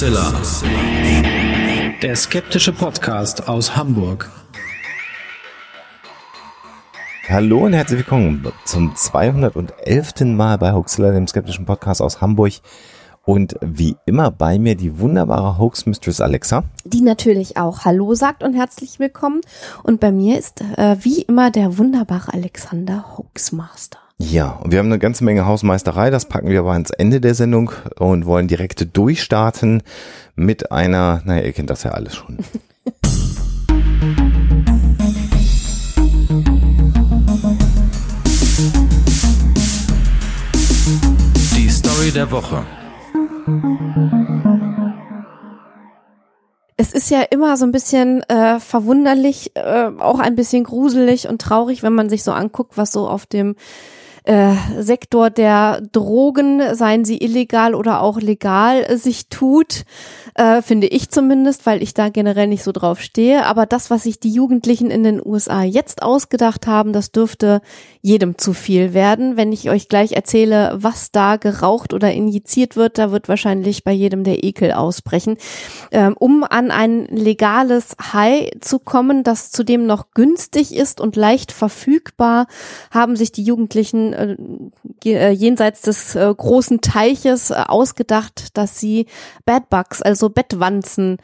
Hoaxilla. Der skeptische Podcast aus Hamburg. Hallo und herzlich willkommen zum 211. Mal bei Hoaxilla, dem skeptischen Podcast aus Hamburg. Und wie immer bei mir die wunderbare Hoax Mistress Alexa. Die natürlich auch Hallo sagt und herzlich willkommen. Und bei mir ist äh, wie immer der wunderbare Alexander Hoaxmaster. Ja, und wir haben eine ganze Menge Hausmeisterei, das packen wir aber ans Ende der Sendung und wollen direkt durchstarten mit einer, naja, ihr kennt das ja alles schon. Die Story der Woche. Es ist ja immer so ein bisschen äh, verwunderlich, äh, auch ein bisschen gruselig und traurig, wenn man sich so anguckt, was so auf dem äh, Sektor der Drogen, seien sie illegal oder auch legal, äh, sich tut, äh, finde ich zumindest, weil ich da generell nicht so drauf stehe. Aber das, was sich die Jugendlichen in den USA jetzt ausgedacht haben, das dürfte jedem zu viel werden. Wenn ich euch gleich erzähle, was da geraucht oder injiziert wird, da wird wahrscheinlich bei jedem der Ekel ausbrechen. Ähm, um an ein legales High zu kommen, das zudem noch günstig ist und leicht verfügbar, haben sich die Jugendlichen äh, äh jenseits des äh, großen Teiches äh, ausgedacht, dass sie Bad Bugs, also Bettwanzen,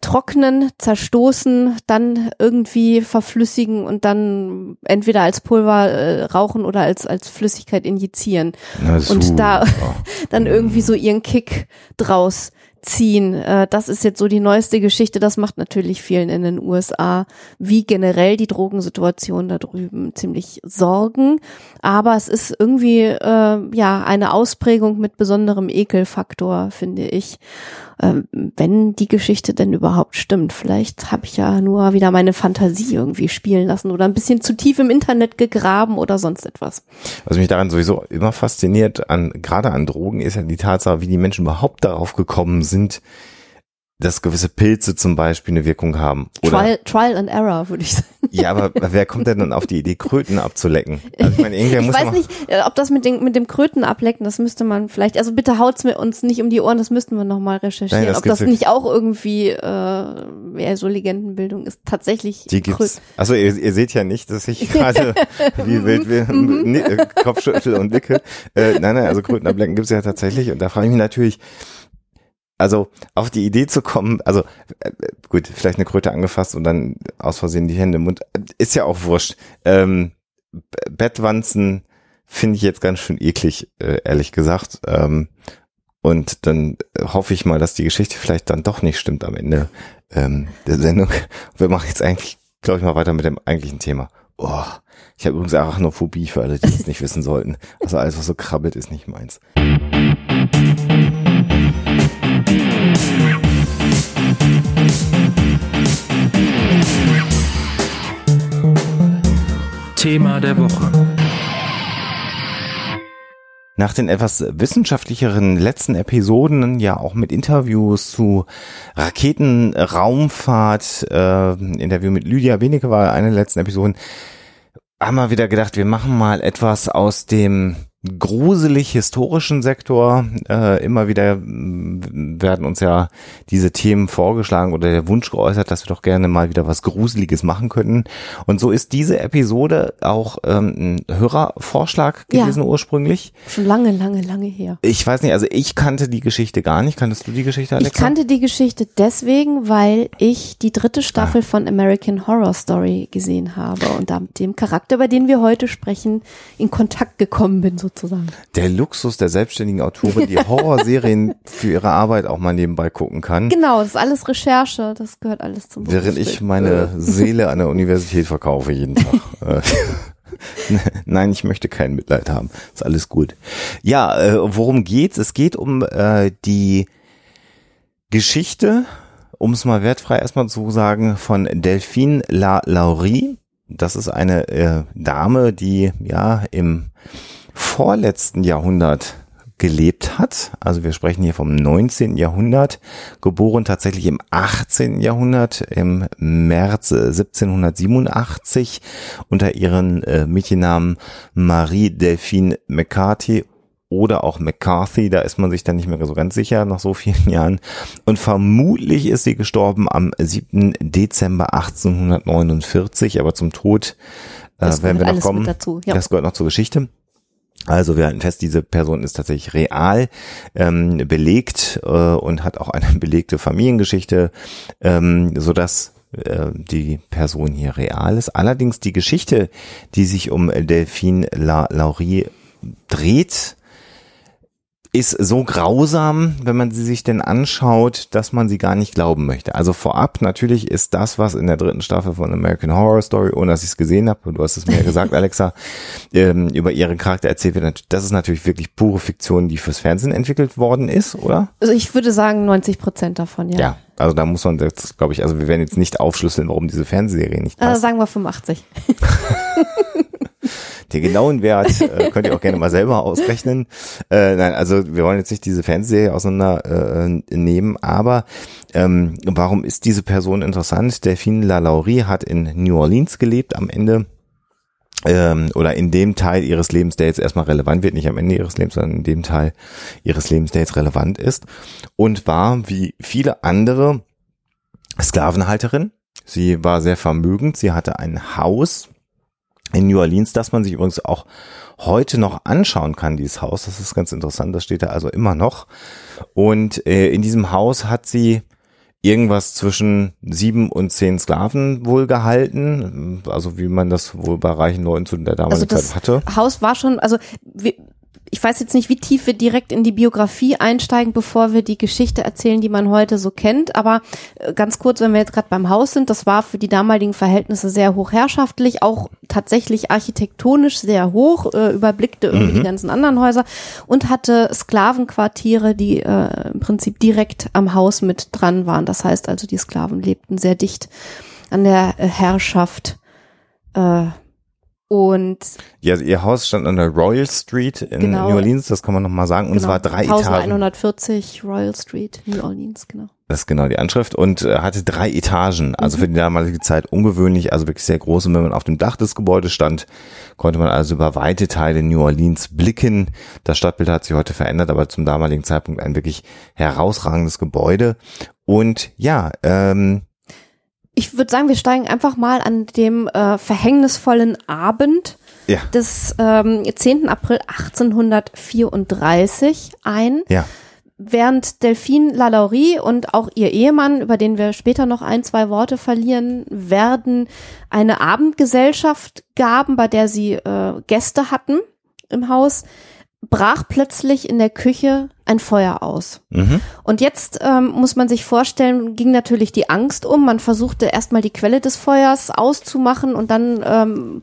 trocknen, zerstoßen, dann irgendwie verflüssigen und dann entweder als Pulver äh, rauchen oder als als Flüssigkeit injizieren. Und da dann irgendwie so ihren Kick draus ziehen. Äh, das ist jetzt so die neueste Geschichte. Das macht natürlich vielen in den USA, wie generell die Drogensituation da drüben, ziemlich Sorgen. Aber es ist irgendwie äh, ja eine Ausprägung mit besonderem Ekelfaktor, finde ich äh, wenn die Geschichte denn überhaupt stimmt. Vielleicht habe ich ja nur wieder meine Fantasie irgendwie spielen lassen oder ein bisschen zu tief im Internet gegraben oder sonst etwas. Was mich daran sowieso immer fasziniert, an, gerade an Drogen, ist ja die Tatsache, wie die Menschen überhaupt darauf gekommen sind, dass gewisse Pilze zum Beispiel eine Wirkung haben. Oder Trial, Trial and Error, würde ich sagen. Ja, aber wer kommt denn dann auf die Idee, Kröten abzulecken? Also ich, meine, ich weiß nicht, äh, ob das mit, den, mit dem Kröten ablecken, das müsste man vielleicht, also bitte haut's mir uns nicht um die Ohren, das müssten wir nochmal recherchieren. Nein, das ob das nicht auch irgendwie äh, ja, so Legendenbildung ist, tatsächlich Die gibt's. Also ihr, ihr seht ja nicht, dass ich gerade wie wild wir mhm. äh, Kopfschüttel und nicke. Äh, nein, nein, also Kröten ablecken gibt's ja tatsächlich und da frage ich mich natürlich, also auf die Idee zu kommen, also äh, gut, vielleicht eine Kröte angefasst und dann aus Versehen die Hände im Mund, ist ja auch wurscht. Ähm, Bettwanzen finde ich jetzt ganz schön eklig, äh, ehrlich gesagt. Ähm, und dann hoffe ich mal, dass die Geschichte vielleicht dann doch nicht stimmt am Ende ähm, der Sendung. Wir machen jetzt eigentlich, glaube ich, mal weiter mit dem eigentlichen Thema. Oh, ich habe übrigens Arachnophobie für alle, die es nicht wissen sollten. Also alles, was so krabbelt, ist nicht meins. Thema der Woche. Nach den etwas wissenschaftlicheren letzten Episoden, ja auch mit Interviews zu Raketen, Raumfahrt, äh, Interview mit Lydia Benecke war eine der letzten Episoden, haben wir wieder gedacht, wir machen mal etwas aus dem gruselig historischen Sektor. Äh, immer wieder werden uns ja diese Themen vorgeschlagen oder der Wunsch geäußert, dass wir doch gerne mal wieder was Gruseliges machen könnten. Und so ist diese Episode auch ähm, ein Hörervorschlag gewesen ja. ursprünglich. Schon lange, lange, lange her. Ich weiß nicht, also ich kannte die Geschichte gar nicht. Kanntest du die Geschichte, Alexa? Ich kannte die Geschichte deswegen, weil ich die dritte Staffel ah. von American Horror Story gesehen habe und da mit dem Charakter, über den wir heute sprechen, in Kontakt gekommen bin sozusagen sozusagen. Der Luxus der selbstständigen Autorin, die Horrorserien für ihre Arbeit auch mal nebenbei gucken kann. Genau, das ist alles Recherche, das gehört alles zum Während ich meine Seele an der Universität verkaufe jeden Tag. Äh, nein, ich möchte kein Mitleid haben. Ist alles gut. Ja, äh, worum geht's? Es geht um äh, die Geschichte, um es mal wertfrei erstmal zu sagen, von Delphine La Laurie. Das ist eine äh, Dame, die ja im vorletzten Jahrhundert gelebt hat. Also wir sprechen hier vom 19. Jahrhundert, geboren tatsächlich im 18. Jahrhundert, im März 1787 unter ihren äh, Mädchennamen Marie Delphine McCarthy oder auch McCarthy, da ist man sich dann nicht mehr so ganz sicher nach so vielen Jahren. Und vermutlich ist sie gestorben am 7. Dezember 1849, aber zum Tod äh, werden wir noch kommen. Dazu, ja. Das gehört noch zur Geschichte. Also wir halten fest, diese Person ist tatsächlich real ähm, belegt äh, und hat auch eine belegte Familiengeschichte, ähm, so dass äh, die Person hier real ist. Allerdings die Geschichte, die sich um Delphine La Laurie dreht, ist so grausam, wenn man sie sich denn anschaut, dass man sie gar nicht glauben möchte. Also vorab, natürlich ist das, was in der dritten Staffel von American Horror Story, ohne dass ich es gesehen habe, du hast es mir ja gesagt, Alexa, ähm, über ihren Charakter erzählt wird, das ist natürlich wirklich pure Fiktion, die fürs Fernsehen entwickelt worden ist, oder? Also ich würde sagen 90 Prozent davon, ja. Ja, also da muss man jetzt, glaube ich, also wir werden jetzt nicht aufschlüsseln, warum diese Fernsehserie nicht Äh, passt. sagen wir 85. Den genauen Wert äh, könnt ihr auch gerne mal selber ausrechnen. Äh, nein, also wir wollen jetzt nicht diese Fernsehserie auseinander äh, aber ähm, warum ist diese Person interessant? Delphine Lalaurie hat in New Orleans gelebt am Ende ähm, oder in dem Teil ihres Lebens, der jetzt erstmal relevant wird, nicht am Ende ihres Lebens, sondern in dem Teil ihres Lebens, der jetzt relevant ist und war wie viele andere Sklavenhalterin. Sie war sehr vermögend, sie hatte ein Haus in New Orleans, das man sich übrigens auch heute noch anschauen kann, dieses Haus. Das ist ganz interessant, das steht da also immer noch. Und äh, in diesem Haus hat sie irgendwas zwischen sieben und zehn Sklaven wohl gehalten, also wie man das wohl bei reichen Leuten zu der damaligen Also Zeit hatte. Haus war schon, also wir, ich weiß jetzt nicht, wie tief wir direkt in die Biografie einsteigen, bevor wir die Geschichte erzählen, die man heute so kennt. Aber äh, ganz kurz, wenn wir jetzt gerade beim Haus sind, das war für die damaligen Verhältnisse sehr hochherrschaftlich, auch tatsächlich architektonisch sehr hoch, äh, überblickte irgendwie Mhm. die ganzen anderen Häuser und hatte Sklavenquartiere, die äh, im Prinzip direkt am Haus mit dran waren. Das heißt also, die Sklaven lebten sehr dicht an der äh, Herrschaft. Äh, und Ja, ihr Haus stand an der Royal Street in Genau. New Orleans, das kann man nochmal sagen. Und es Genau. war drei Etagen. 1140 Royal Street, New Orleans, genau. Das ist genau die Anschrift und äh, hatte drei Etagen, also für die damalige Zeit ungewöhnlich, also wirklich sehr groß. Und wenn man auf dem Dach des Gebäudes stand, konnte man also über weite Teile New Orleans blicken. Das Stadtbild hat sich heute verändert, aber zum damaligen Zeitpunkt ein wirklich herausragendes Gebäude. Und ja, ähm, Ich würde sagen, wir steigen einfach mal an dem äh, verhängnisvollen Abend ja, des ähm, 10. April 1834 ein. ja, Während Delphine Lalaurie und auch ihr Ehemann, über den wir später noch ein, zwei Worte verlieren werden, eine Abendgesellschaft gaben, bei der sie äh, Gäste hatten im Haus, brach plötzlich in der Küche ein Feuer aus. mhm. Und jetzt ähm, muss man sich vorstellen, ging natürlich die Angst um. Man versuchte erstmal die Quelle des Feuers auszumachen und dann ähm,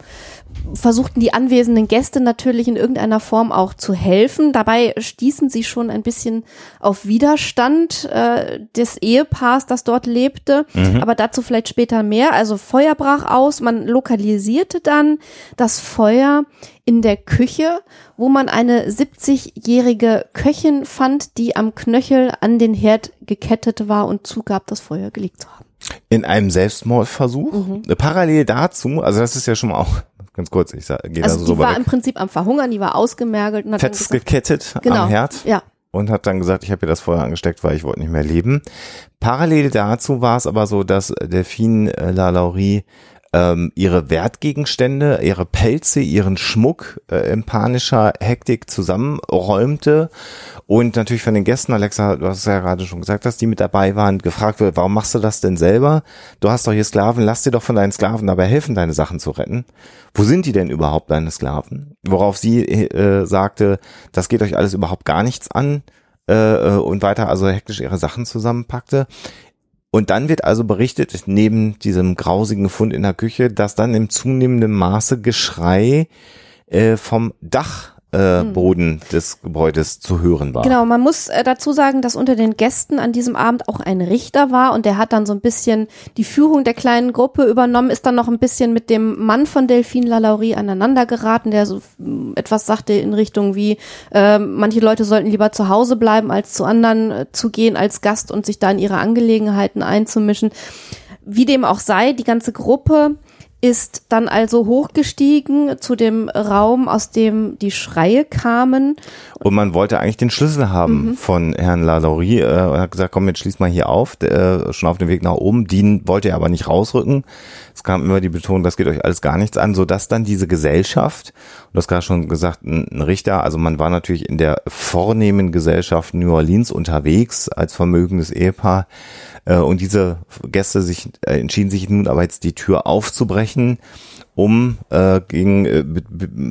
versuchten die anwesenden Gäste natürlich in irgendeiner Form auch zu helfen. Dabei stießen sie schon ein bisschen auf Widerstand äh, des Ehepaars, das dort lebte. Aber dazu vielleicht später mehr. Also Feuer brach aus. Man lokalisierte dann das Feuer in der Küche, wo man eine 70-jährige Köchin fand, die am Knöchel an den Herd gekettet war und zugab, das Feuer gelegt zu haben. in einem Selbstmordversuch. Mhm. Parallel dazu, also das ist ja schon mal auch ganz kurz, ich gehe Also da so die war weg. im Prinzip am Verhungern, die war ausgemergelt und hat gesagt, festgekettet genau, am Herd. ja, und hat dann gesagt, ich habe ihr das Feuer angesteckt, weil ich wollte nicht mehr leben. Parallel dazu war es aber so, dass Delphine äh, Lalaurie ähm, ihre Wertgegenstände, ihre Pelze, ihren Schmuck äh, in panischer Hektik zusammenräumte und natürlich von den Gästen, Alexa, du hast es ja gerade schon gesagt, dass die mit dabei waren, gefragt wird, warum machst du das denn selber? Du hast doch hier Sklaven, lass dir doch von deinen Sklaven dabei helfen, deine Sachen zu retten. Wo sind die denn überhaupt, deine Sklaven? Worauf sie äh, sagte, das geht euch alles überhaupt gar nichts an äh, äh, und weiter also hektisch ihre Sachen zusammenpackte. Und dann wird also berichtet, neben diesem grausigen Fund in der Küche, dass dann im zunehmenden Maße Geschrei äh, vom Dachboden äh, Boden des Gebäudes zu hören war. Genau, man muss äh, dazu sagen, dass unter den Gästen an diesem Abend auch ein Richter war und der hat dann so ein bisschen die Führung der kleinen Gruppe übernommen, ist dann noch ein bisschen mit dem Mann von Delphine Lalaurie aneinander geraten, der so mm, etwas sagte in Richtung wie, äh, manche Leute sollten lieber zu Hause bleiben, als zu anderen äh, zu gehen als Gast und sich da in ihre Angelegenheiten einzumischen. Wie dem auch sei, die ganze Gruppe ist dann also hochgestiegen zu dem Raum, aus dem die Schreie kamen. Und man wollte eigentlich den Schlüssel haben mhm. von Herrn Lalaurie. Äh, er hat gesagt, komm, jetzt schließ mal hier auf. Der, äh, schon auf dem Weg nach oben. Dean wollte er aber nicht rausrücken. Es kam immer die Betonung, das geht euch alles gar nichts an, sodass dann diese Gesellschaft, und das gerade schon gesagt, ein Richter, also man war natürlich in der vornehmen Gesellschaft New Orleans unterwegs als vermögendes Ehepaar, und diese Gäste sich äh, entschieden sich nun aber jetzt die Tür aufzubrechen, um äh, gegen äh,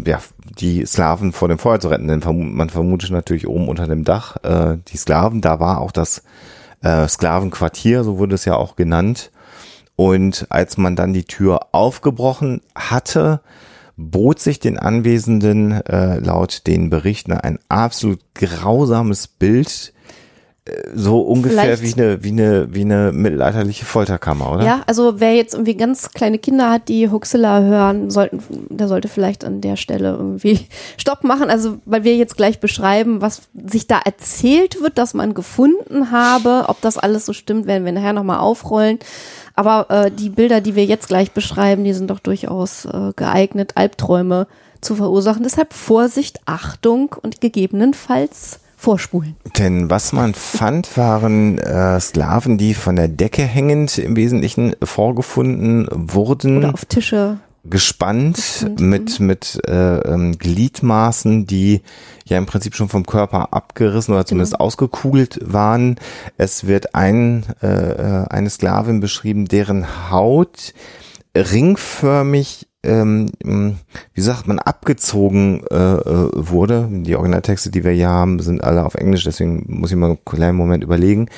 ja, die Sklaven vor dem Feuer zu retten. Denn man vermutet natürlich oben unter dem Dach äh, die Sklaven. Da war auch das äh, Sklavenquartier, so wurde es ja auch genannt. Und als man dann die Tür aufgebrochen hatte, bot sich den Anwesenden äh, laut den Berichten ein absolut grausames Bild so ungefähr Vielleicht. wie eine, wie eine, wie eine mittelalterliche Folterkammer, oder? Ja, also wer jetzt irgendwie ganz kleine Kinder hat, die Huxilla hören, sollten, der sollte vielleicht an der Stelle irgendwie Stopp machen. Also, weil wir jetzt gleich beschreiben, was sich da erzählt wird, dass man gefunden habe. Ob das alles so stimmt, werden wir nachher nochmal aufrollen. Aber äh, die Bilder, die wir jetzt gleich beschreiben, die sind doch durchaus äh, geeignet, Albträume zu verursachen. Deshalb Vorsicht, Achtung und gegebenenfalls vorspulen. Denn was man fand, waren äh, Sklaven, die von der Decke hängend im Wesentlichen vorgefunden wurden. Oder auf Tische. Gespannt mit, mit äh, ähm, Gliedmaßen, die ja im Prinzip schon vom Körper abgerissen oder zumindest genau. ausgekugelt waren. Es wird ein, äh, äh eine Sklavin beschrieben, deren Haut ringförmig ähm, wie sagt man, abgezogen äh, äh, wurde. Die Originaltexte, die wir hier haben, sind alle auf Englisch, deswegen muss ich mal einen kleinen Moment überlegen.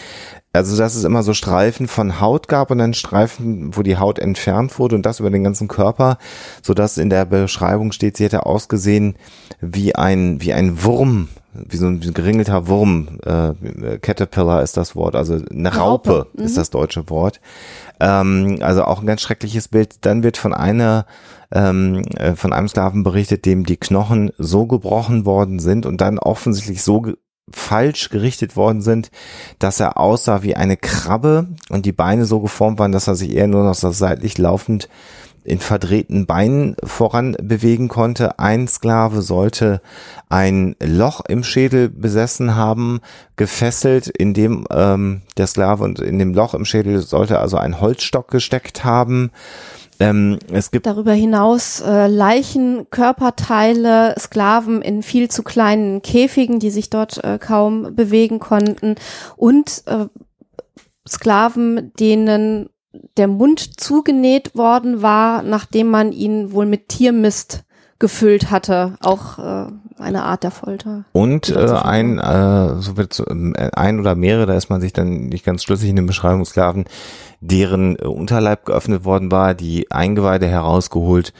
Also, dass es immer so Streifen von Haut gab und dann Streifen, wo die Haut entfernt wurde und das über den ganzen Körper, so dass in der Beschreibung steht, sie hätte ausgesehen wie ein, wie ein Wurm, wie so ein geringelter Wurm, äh, Caterpillar ist das Wort, also eine Raupe, Raupe. Mhm. ist das deutsche Wort. Ähm, also auch ein ganz schreckliches Bild. Dann wird von einer ähm, äh, von einem Sklaven berichtet, dem die Knochen so gebrochen worden sind und dann offensichtlich so ge falsch gerichtet worden sind, dass er aussah wie eine Krabbe und die Beine so geformt waren, dass er sich eher nur noch so seitlich laufend in verdrehten Beinen voran bewegen konnte. Ein Sklave sollte ein Loch im Schädel besessen haben, gefesselt, in dem ähm, der Sklave und in dem Loch im Schädel sollte also ein Holzstock gesteckt haben. Ähm, es gibt darüber hinaus äh, Leichen, Körperteile, Sklaven in viel zu kleinen Käfigen, die sich dort äh, kaum bewegen konnten und äh, Sklaven, denen der Mund zugenäht worden war, nachdem man ihn wohl mit Tiermist gefüllt hatte, auch äh, eine Art der Folter. Und äh, ein, äh, so wird äh, ein oder mehrere, da ist man sich dann nicht ganz schlüssig in den Beschreibungsklaven, deren äh, Unterleib geöffnet worden war, die Eingeweide herausgeholt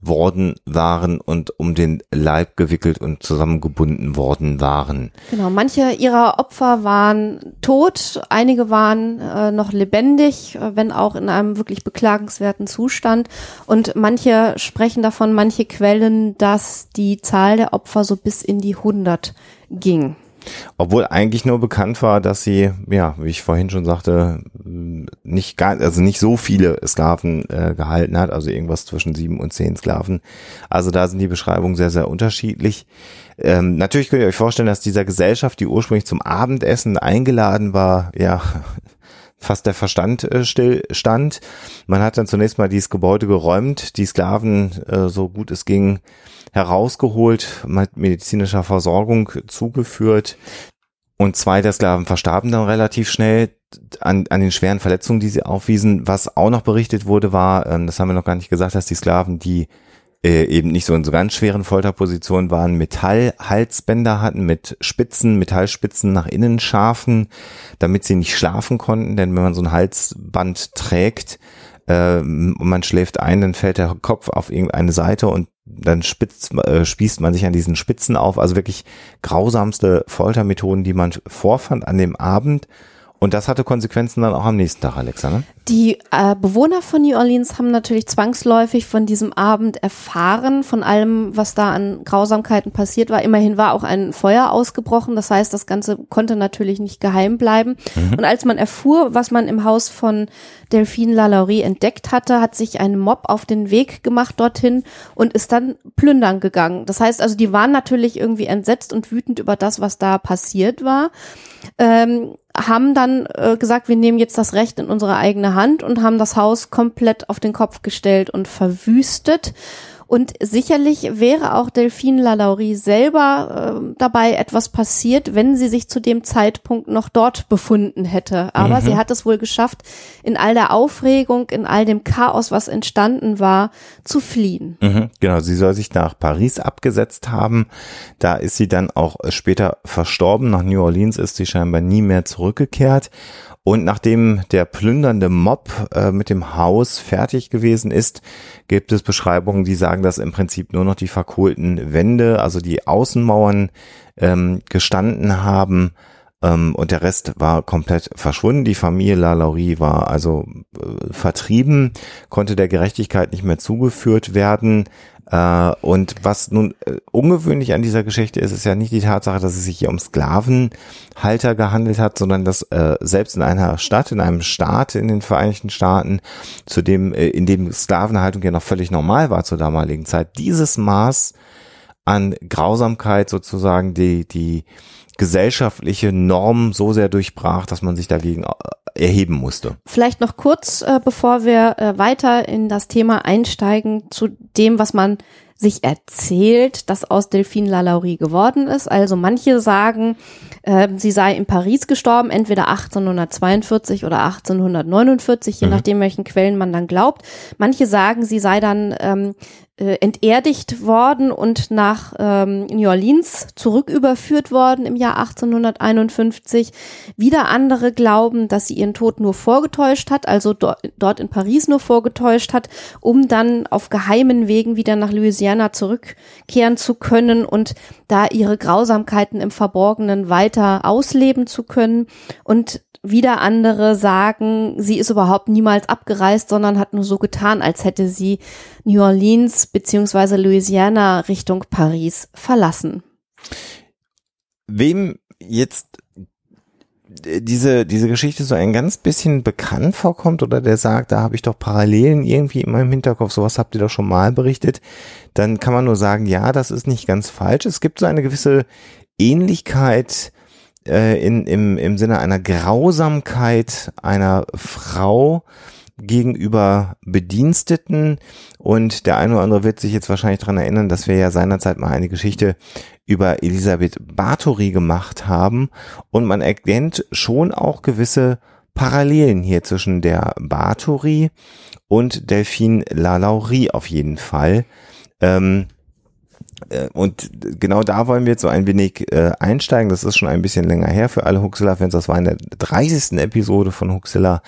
worden waren und um den Leib gewickelt und zusammengebunden worden waren. Genau, manche ihrer Opfer waren tot, einige waren äh, noch lebendig, äh, wenn auch in einem wirklich beklagenswerten Zustand. Und manche sprechen davon, manche Quellen, dass die Zahl der Opfer so bis in die 100 ging. Obwohl eigentlich nur bekannt war, dass sie, ja, wie ich vorhin schon sagte, nicht gar, also nicht so viele Sklaven äh, gehalten hat, also irgendwas zwischen sieben und zehn Sklaven. Also da sind die Beschreibungen sehr, sehr unterschiedlich. Ähm, natürlich könnt ihr euch vorstellen, dass dieser Gesellschaft, die ursprünglich zum Abendessen eingeladen war, ja, fast der Verstand äh, still stand. Man hat dann zunächst mal dieses Gebäude geräumt, die Sklaven, äh, so gut es ging, herausgeholt, mit medizinischer Versorgung zugeführt. Und zwei der Sklaven verstarben dann relativ schnell an, an den schweren Verletzungen, die sie aufwiesen. Was auch noch berichtet wurde, war, ähm, das haben wir noch gar nicht gesagt, dass die Sklaven, die äh, eben nicht so in so ganz schweren Folterpositionen waren, Metallhalsbänder hatten mit Spitzen, Metallspitzen nach innen scharfen, damit sie nicht schlafen konnten. Denn wenn man so ein Halsband trägt, äh, und man schläft ein, dann fällt der Kopf auf irgendeine Seite und dann spitzt, äh, spießt man sich an diesen Spitzen auf. Also wirklich grausamste Foltermethoden, die man vorfand an dem Abend. Und das hatte Konsequenzen dann auch am nächsten Tag, Alexa, ne? Die äh, Bewohner von New Orleans haben natürlich zwangsläufig von diesem Abend erfahren, von allem, was da an Grausamkeiten passiert war. Immerhin war auch ein Feuer ausgebrochen, das heißt, das Ganze konnte natürlich nicht geheim bleiben. Mhm. Und als man erfuhr, was man im Haus von Delphine Lalaurie entdeckt hatte, hat sich ein Mob auf den Weg gemacht dorthin und ist dann plündern gegangen. Das heißt also, die waren natürlich irgendwie entsetzt und wütend über das, was da passiert war. Ähm, haben dann äh, gesagt, wir nehmen jetzt das Recht in unsere eigene Hand und haben das Haus komplett auf den Kopf gestellt und verwüstet. Und sicherlich wäre auch Delphine Lalaurie selber äh, dabei etwas passiert, wenn sie sich zu dem Zeitpunkt noch dort befunden hätte. Aber mhm. sie hat es wohl geschafft, in all der Aufregung, in all dem Chaos, was entstanden war, zu fliehen. Mhm, genau, sie soll sich nach Paris abgesetzt haben. Da ist sie dann auch später verstorben. Nach New Orleans ist sie scheinbar nie mehr zurückgekehrt. Und nachdem der plündernde Mob äh, mit dem Haus fertig gewesen ist, gibt es Beschreibungen, die sagen, dass im Prinzip nur noch die verkohlten Wände, also die Außenmauern ähm, gestanden haben. Ähm, und der Rest war komplett verschwunden. Die Familie La Laurie war also äh, vertrieben, konnte der Gerechtigkeit nicht mehr zugeführt werden. Äh, und was nun äh, ungewöhnlich an dieser Geschichte ist, ist ja nicht die Tatsache, dass es sich hier um Sklavenhalter gehandelt hat, sondern dass äh, selbst in einer Stadt, in einem Staat in den Vereinigten Staaten, zu dem, äh, in dem Sklavenhaltung ja noch völlig normal war zur damaligen Zeit, dieses Maß an Grausamkeit sozusagen die, die gesellschaftliche Norm so sehr durchbrach, dass man sich dagegen äh, erheben musste. Vielleicht noch kurz, äh, bevor wir äh, weiter in das Thema einsteigen, zu dem, was man sich erzählt, dass aus Delphine Lalaurie geworden ist. Also manche sagen, äh, sie sei in Paris gestorben, entweder 1842 oder 1849, je mhm. nachdem, welchen Quellen man dann glaubt. Manche sagen, sie sei dann ähm, äh, enterdigt worden und nach ähm, New Orleans zurücküberführt worden im Jahr 1851. Wieder andere glauben, dass sie ihren Tod nur vorgetäuscht hat, also do dort in Paris nur vorgetäuscht hat, um dann auf geheimen Wegen wieder nach Louisiana zurückkehren zu können und da ihre Grausamkeiten im Verborgenen weiter ausleben zu können. Und wieder andere sagen, sie ist überhaupt niemals abgereist, sondern hat nur so getan, als hätte sie New Orleans beziehungsweise Louisiana Richtung Paris verlassen. Wem jetzt diese, diese Geschichte so ein ganz bisschen bekannt vorkommt oder der sagt, da habe ich doch Parallelen irgendwie in meinem Hinterkopf, sowas habt ihr doch schon mal berichtet, dann kann man nur sagen, ja, das ist nicht ganz falsch. Es gibt so eine gewisse Ähnlichkeit äh, in, im, im Sinne einer Grausamkeit einer Frau gegenüber Bediensteten und der eine oder andere wird sich jetzt wahrscheinlich dran erinnern, dass wir ja seinerzeit mal eine Geschichte über Elisabeth Bathory gemacht haben und man erkennt schon auch gewisse Parallelen hier zwischen der Bathory und Delphine Lalaurie auf jeden Fall. Ähm, äh, und genau da wollen wir jetzt so ein wenig äh, einsteigen. Das ist schon ein bisschen länger her für alle Huxilla-Fans. Das war in der 30. Episode von Huxilla,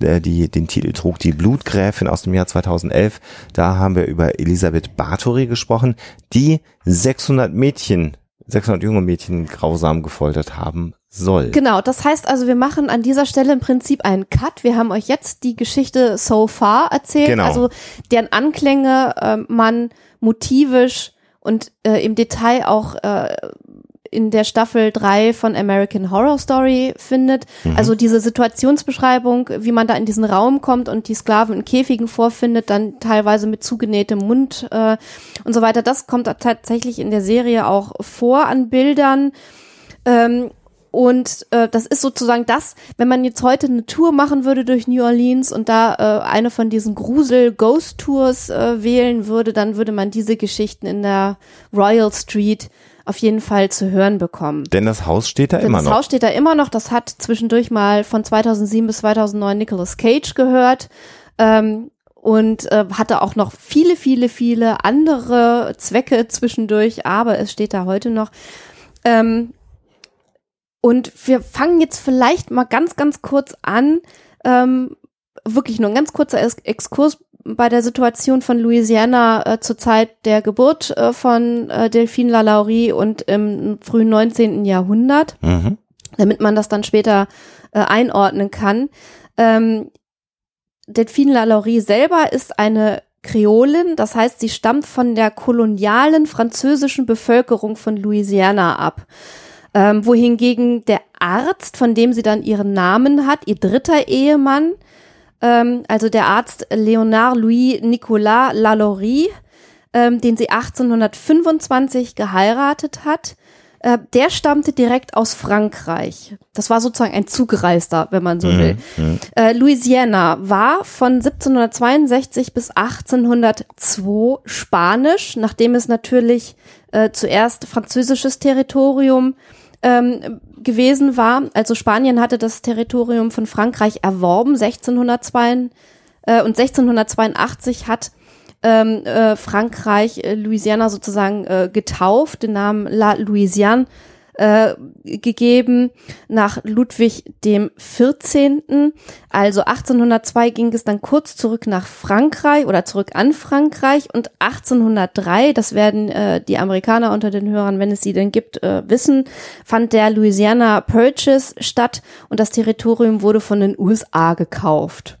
der, die den Titel trug Die Blutgräfin aus dem Jahr 2011. Da haben wir über Elisabeth Bathory gesprochen, die 600 Mädchen, 600 junge Mädchen grausam gefoltert haben soll. Genau, das heißt also, wir machen an dieser Stelle im Prinzip einen Cut. Wir haben euch jetzt die Geschichte so far erzählt, genau. also deren Anklänge äh, man motivisch und äh, im Detail auch äh, in der Staffel 3 von American Horror Story findet. Mhm. Also diese Situationsbeschreibung, wie man da in diesen Raum kommt und die Sklaven in Käfigen vorfindet, dann teilweise mit zugenähtem Mund äh, und so weiter. Das kommt tatsächlich in der Serie auch vor an Bildern. Ähm, und äh, das ist sozusagen das, wenn man jetzt heute eine Tour machen würde durch New Orleans und da äh, eine von diesen Grusel-Ghost-Tours äh, wählen würde, dann würde man diese Geschichten in der Royal Street auf jeden Fall zu hören bekommen. Denn das Haus steht da Denn immer noch. Das Haus steht da immer noch. Das hat zwischendurch mal von 2007 bis 2009 Nicolas Cage gehört. Ähm, und äh, hatte auch noch viele, viele, viele andere Zwecke zwischendurch, aber es steht da heute noch. Ähm, und wir fangen jetzt vielleicht mal ganz, ganz kurz an, ähm, wirklich nur ein ganz kurzer Exkurs bei der Situation von Louisiana äh, zur Zeit der Geburt äh, von äh, Delphine Lalaurie und im frühen 19. Jahrhundert, mhm. damit man das dann später äh, einordnen kann. Ähm, Delphine Lalaurie selber ist eine Kreolin, das heißt, sie stammt von der kolonialen französischen Bevölkerung von Louisiana ab. Ähm, wohingegen der Arzt, von dem sie dann ihren Namen hat, ihr dritter Ehemann, ähm, also der Arzt Leonard Louis Nicolas Lalaurie, ähm, den sie 1825 geheiratet hat, äh, der stammte direkt aus Frankreich. Das war sozusagen ein Zugereister, wenn man so will. Mhm. Äh, Louisiana war von 1762 bis 1802 Spanisch, nachdem es natürlich äh, zuerst französisches Territorium ähm, gewesen war. Also Spanien hatte das Territorium von Frankreich erworben 1602 äh, und 1682 hat ähm, äh, Frankreich äh, Louisiana sozusagen äh, getauft, den Namen La Louisiane äh, gegeben nach Ludwig dem 14. Also 1802 ging es dann kurz zurück nach Frankreich oder zurück an Frankreich und 1803, das werden äh, die Amerikaner unter den Hörern, wenn es sie denn gibt, äh, wissen, fand der Louisiana Purchase statt und das Territorium wurde von den USA gekauft.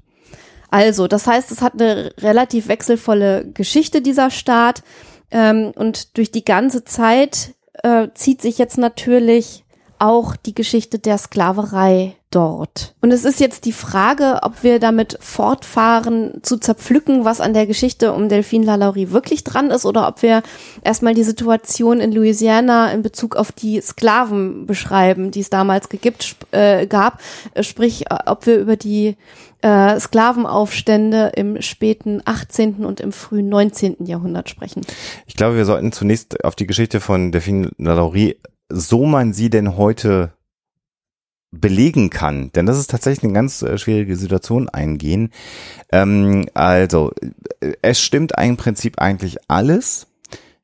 Also, das heißt, es hat eine relativ wechselvolle Geschichte, dieser Staat. Ähm, und durch die ganze Zeit äh, zieht sich jetzt natürlich auch die Geschichte der Sklaverei dort. Und es ist jetzt die Frage, ob wir damit fortfahren zu zerpflücken, was an der Geschichte um Delphine Lalaurie wirklich dran ist, oder ob wir erstmal die Situation in Louisiana in Bezug auf die Sklaven beschreiben, die es damals gegibt, äh, gab. Sprich, ob wir über die äh, Sklavenaufstände im späten 18. und im frühen 19. Jahrhundert sprechen. Ich glaube, wir sollten zunächst auf die Geschichte von Delphine Lalaurie, so man sie denn heute belegen kann, denn das ist tatsächlich eine ganz äh, schwierige Situation eingehen. Ähm, also, äh, es stimmt im Prinzip eigentlich alles,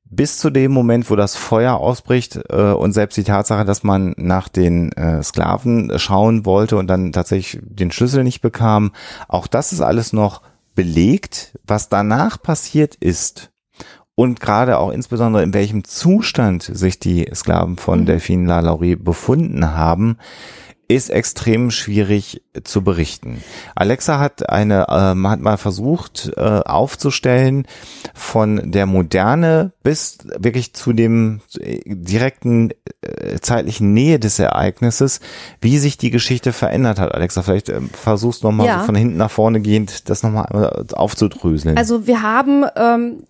bis zu dem Moment, wo das Feuer ausbricht äh, und selbst die Tatsache, dass man nach den äh, Sklaven schauen wollte und dann tatsächlich den Schlüssel nicht bekam, auch das ist alles noch belegt. Was danach passiert ist und gerade auch insbesondere in welchem Zustand sich die Sklaven von mhm. Delphine Lalaurie befunden haben, ist extrem schwierig zu berichten. Alexa hat eine, äh, hat mal versucht äh, aufzustellen von der Moderne bis wirklich zu dem äh, direkten äh, zeitlichen Nähe des Ereignisses, wie sich die Geschichte verändert hat. Alexa, vielleicht äh, versuchst du nochmal ja. so von hinten nach vorne gehend, das nochmal aufzudröseln. Also wir haben ähm,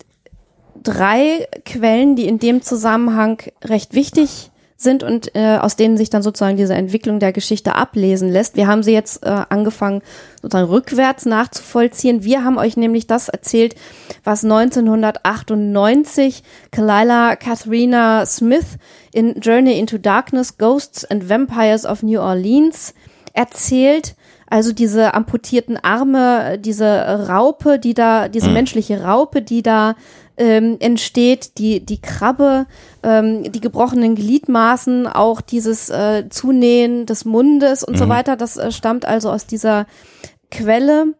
drei Quellen, die in dem Zusammenhang recht wichtig sind und äh, aus denen sich dann sozusagen diese Entwicklung der Geschichte ablesen lässt. Wir haben sie jetzt äh, angefangen, sozusagen rückwärts nachzuvollziehen. Wir haben euch nämlich das erzählt, was 1998 Kalila Katharina Smith in Journey into Darkness, Ghosts and Vampires of New Orleans erzählt. Also diese amputierten Arme, diese Raupe, die da, diese mhm. menschliche Raupe, die da ähm, entsteht, die, die Krabbe, ähm, die gebrochenen Gliedmaßen, auch dieses äh, Zunähen des Mundes und mhm. so weiter. Das äh, stammt also aus dieser Quelle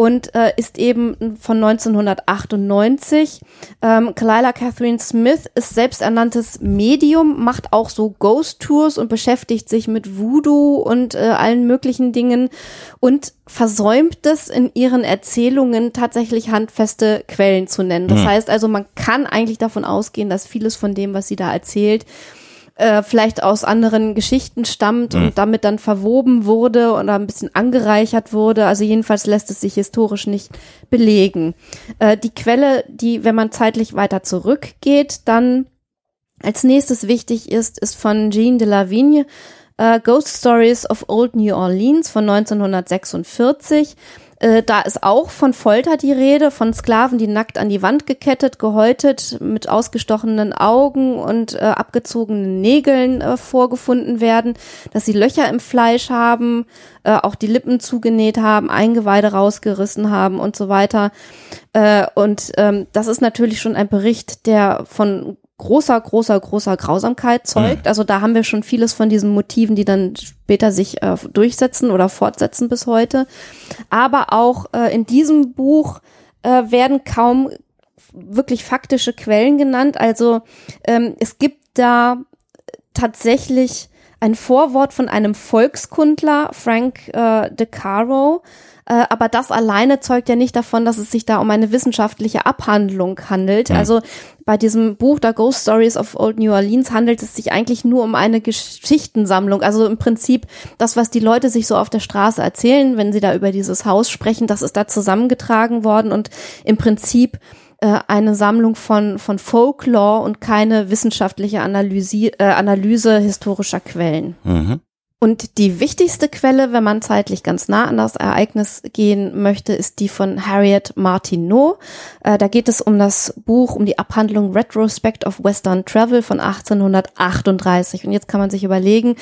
und äh, ist eben von 1998. Ähm, Kalila Catherine Smith ist selbsternanntes Medium, macht auch so Ghost Tours und beschäftigt sich mit Voodoo und äh, allen möglichen Dingen und versäumt es in ihren Erzählungen tatsächlich handfeste Quellen zu nennen. Das mhm. heißt also, man kann eigentlich davon ausgehen, dass vieles von dem, was sie da erzählt, äh, vielleicht aus anderen Geschichten stammt mhm. und damit dann verwoben wurde oder ein bisschen angereichert wurde. Also jedenfalls lässt es sich historisch nicht belegen. Äh, die Quelle, die, wenn man zeitlich weiter zurückgeht, dann als nächstes wichtig ist, ist von Jean de la Vigne, äh, Ghost Stories of Old New Orleans von 1946. Äh, da ist auch von Folter die Rede, von Sklaven, die nackt an die Wand gekettet, gehäutet, mit ausgestochenen Augen und äh, abgezogenen Nägeln äh, vorgefunden werden, dass sie Löcher im Fleisch haben, äh, auch die Lippen zugenäht haben, Eingeweide rausgerissen haben und so weiter. Äh, und ähm, das ist natürlich schon ein Bericht, der von großer, großer, großer Grausamkeit zeugt. Mhm. Also da haben wir schon vieles von diesen Motiven, die dann später sich äh, durchsetzen oder fortsetzen bis heute. Aber auch äh, in diesem Buch äh, werden kaum wirklich faktische Quellen genannt. Also ähm, es gibt da tatsächlich ein Vorwort von einem Volkskundler, Frank äh, De Caro, äh, aber das alleine zeugt ja nicht davon, dass es sich da um eine wissenschaftliche Abhandlung handelt. Mhm. Also bei diesem Buch The Ghost Stories of Old New Orleans handelt es sich eigentlich nur um eine Geschichtensammlung. Also im Prinzip das, was die Leute sich so auf der Straße erzählen, wenn sie da über dieses Haus sprechen, das ist da zusammengetragen worden und im Prinzip äh, eine Sammlung von, von Folklore und keine wissenschaftliche Analyse, äh, Analyse historischer Quellen. Mhm. Und die wichtigste Quelle, wenn man zeitlich ganz nah an das Ereignis gehen möchte, ist die von Harriet Martineau. Äh, da geht es um das Buch, um die Abhandlung Retrospect of Western Travel von 1838. Und jetzt kann man sich überlegen,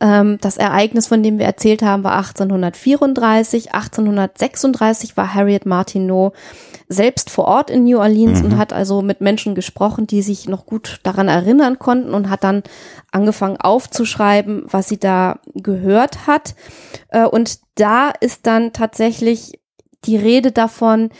ähm, das Ereignis, von dem wir erzählt haben, war 1834. 1836 war Harriet Martineau selbst vor Ort in New Orleans mhm. und hat also mit Menschen gesprochen, die sich noch gut daran erinnern konnten und hat dann angefangen aufzuschreiben, was sie da gehört hat. Äh, und da ist dann tatsächlich die Rede davon,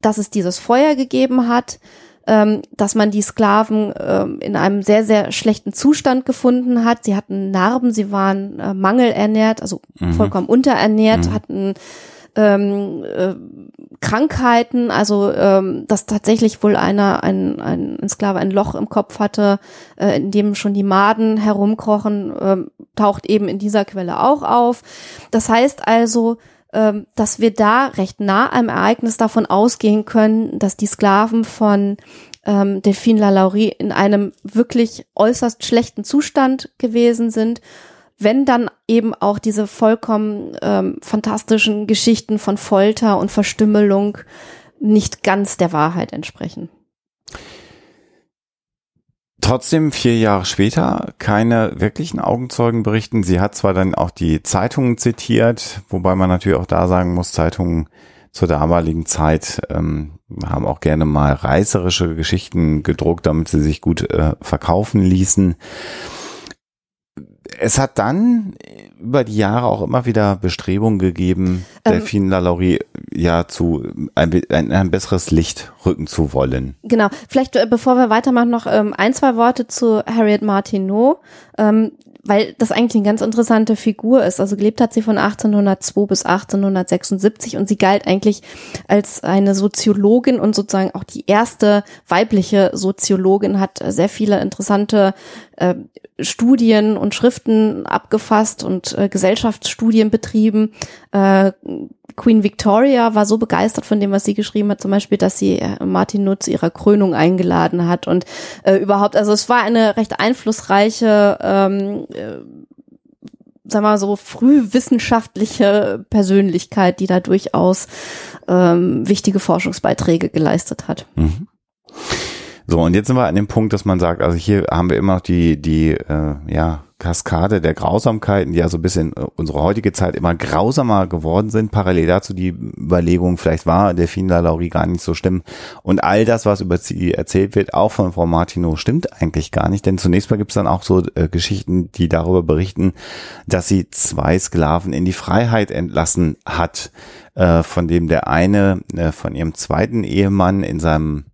dass es dieses Feuer gegeben hat, ähm, dass man die Sklaven ähm, in einem sehr, sehr schlechten Zustand gefunden hat. Sie hatten Narben, sie waren äh, mangelernährt, also mhm. vollkommen unterernährt, mhm. hatten ähm, äh, Krankheiten, also ähm, dass tatsächlich wohl einer, ein, ein, ein Sklave ein Loch im Kopf hatte, äh, in dem schon die Maden herumkrochen, äh, taucht eben in dieser Quelle auch auf. Das heißt also, ähm, dass wir da recht nah am Ereignis davon ausgehen können, dass die Sklaven von ähm, Delphine Lalaurie in einem wirklich äußerst schlechten Zustand gewesen sind wenn dann eben auch diese vollkommen ähm, fantastischen Geschichten von Folter und Verstümmelung nicht ganz der Wahrheit entsprechen. Trotzdem vier Jahre später keine wirklichen Augenzeugen berichten. Sie hat zwar dann auch die Zeitungen zitiert, wobei man natürlich auch da sagen muss, Zeitungen zur damaligen Zeit ähm, haben auch gerne mal reißerische Geschichten gedruckt, damit sie sich gut äh, verkaufen ließen es hat dann über die Jahre auch immer wieder Bestrebungen gegeben, ähm, Delphine Lalaurie ja zu ein, ein, ein, besseres Licht rücken zu wollen. Genau. Vielleicht äh, bevor wir weitermachen noch ähm, ein, zwei Worte zu Harriet Martineau. Ähm, weil das eigentlich eine ganz interessante Figur ist. Also gelebt hat sie von 1802 bis 1876 und sie galt eigentlich als eine Soziologin und sozusagen auch die erste weibliche Soziologin, hat sehr viele interessante äh, Studien und Schriften abgefasst und äh, Gesellschaftsstudien betrieben. Äh, Queen Victoria war so begeistert von dem, was sie geschrieben hat, zum Beispiel, dass sie äh, Martin Nutz ihrer Krönung eingeladen hat und äh, überhaupt, also es war eine recht einflussreiche, ähm, äh, sagen wir mal so, frühwissenschaftliche Persönlichkeit, die da durchaus ähm, wichtige Forschungsbeiträge geleistet hat. Mhm. So, und jetzt sind wir an dem Punkt, dass man sagt, also hier haben wir immer noch die, die, äh, ja, Kaskade der Grausamkeiten, die ja so ein bisschen äh, unsere heutige Zeit immer grausamer geworden sind. Parallel dazu die Überlegung, vielleicht war der Delphine Laurie gar nicht so schlimm. Und all das, was über sie erzählt wird, auch von Frau Martineau, stimmt eigentlich gar nicht. Denn zunächst mal gibt es dann auch so äh, Geschichten, die darüber berichten, dass sie zwei Sklaven in die Freiheit entlassen hat, äh, von dem der eine äh, von ihrem zweiten Ehemann in seinem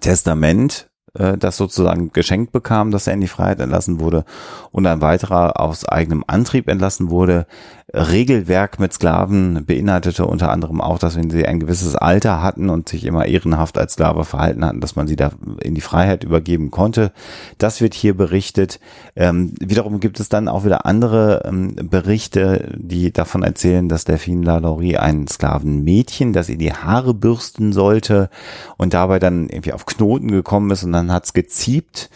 Testament äh, das sozusagen geschenkt bekam, dass er in die Freiheit entlassen wurde und ein weiterer aus eigenem Antrieb entlassen wurde, Regelwerk mit Sklaven beinhaltete unter anderem auch, dass wenn sie ein gewisses Alter hatten und sich immer ehrenhaft als Sklave verhalten hatten, dass man sie da in die Freiheit übergeben konnte. Das wird hier berichtet. Ähm, wiederum gibt es dann auch wieder andere ähm, Berichte, die davon erzählen, dass Delphine Lalaurie ein Sklavenmädchen, das ihr die Haare bürsten sollte und dabei dann irgendwie auf Knoten gekommen ist und dann hat's geziebt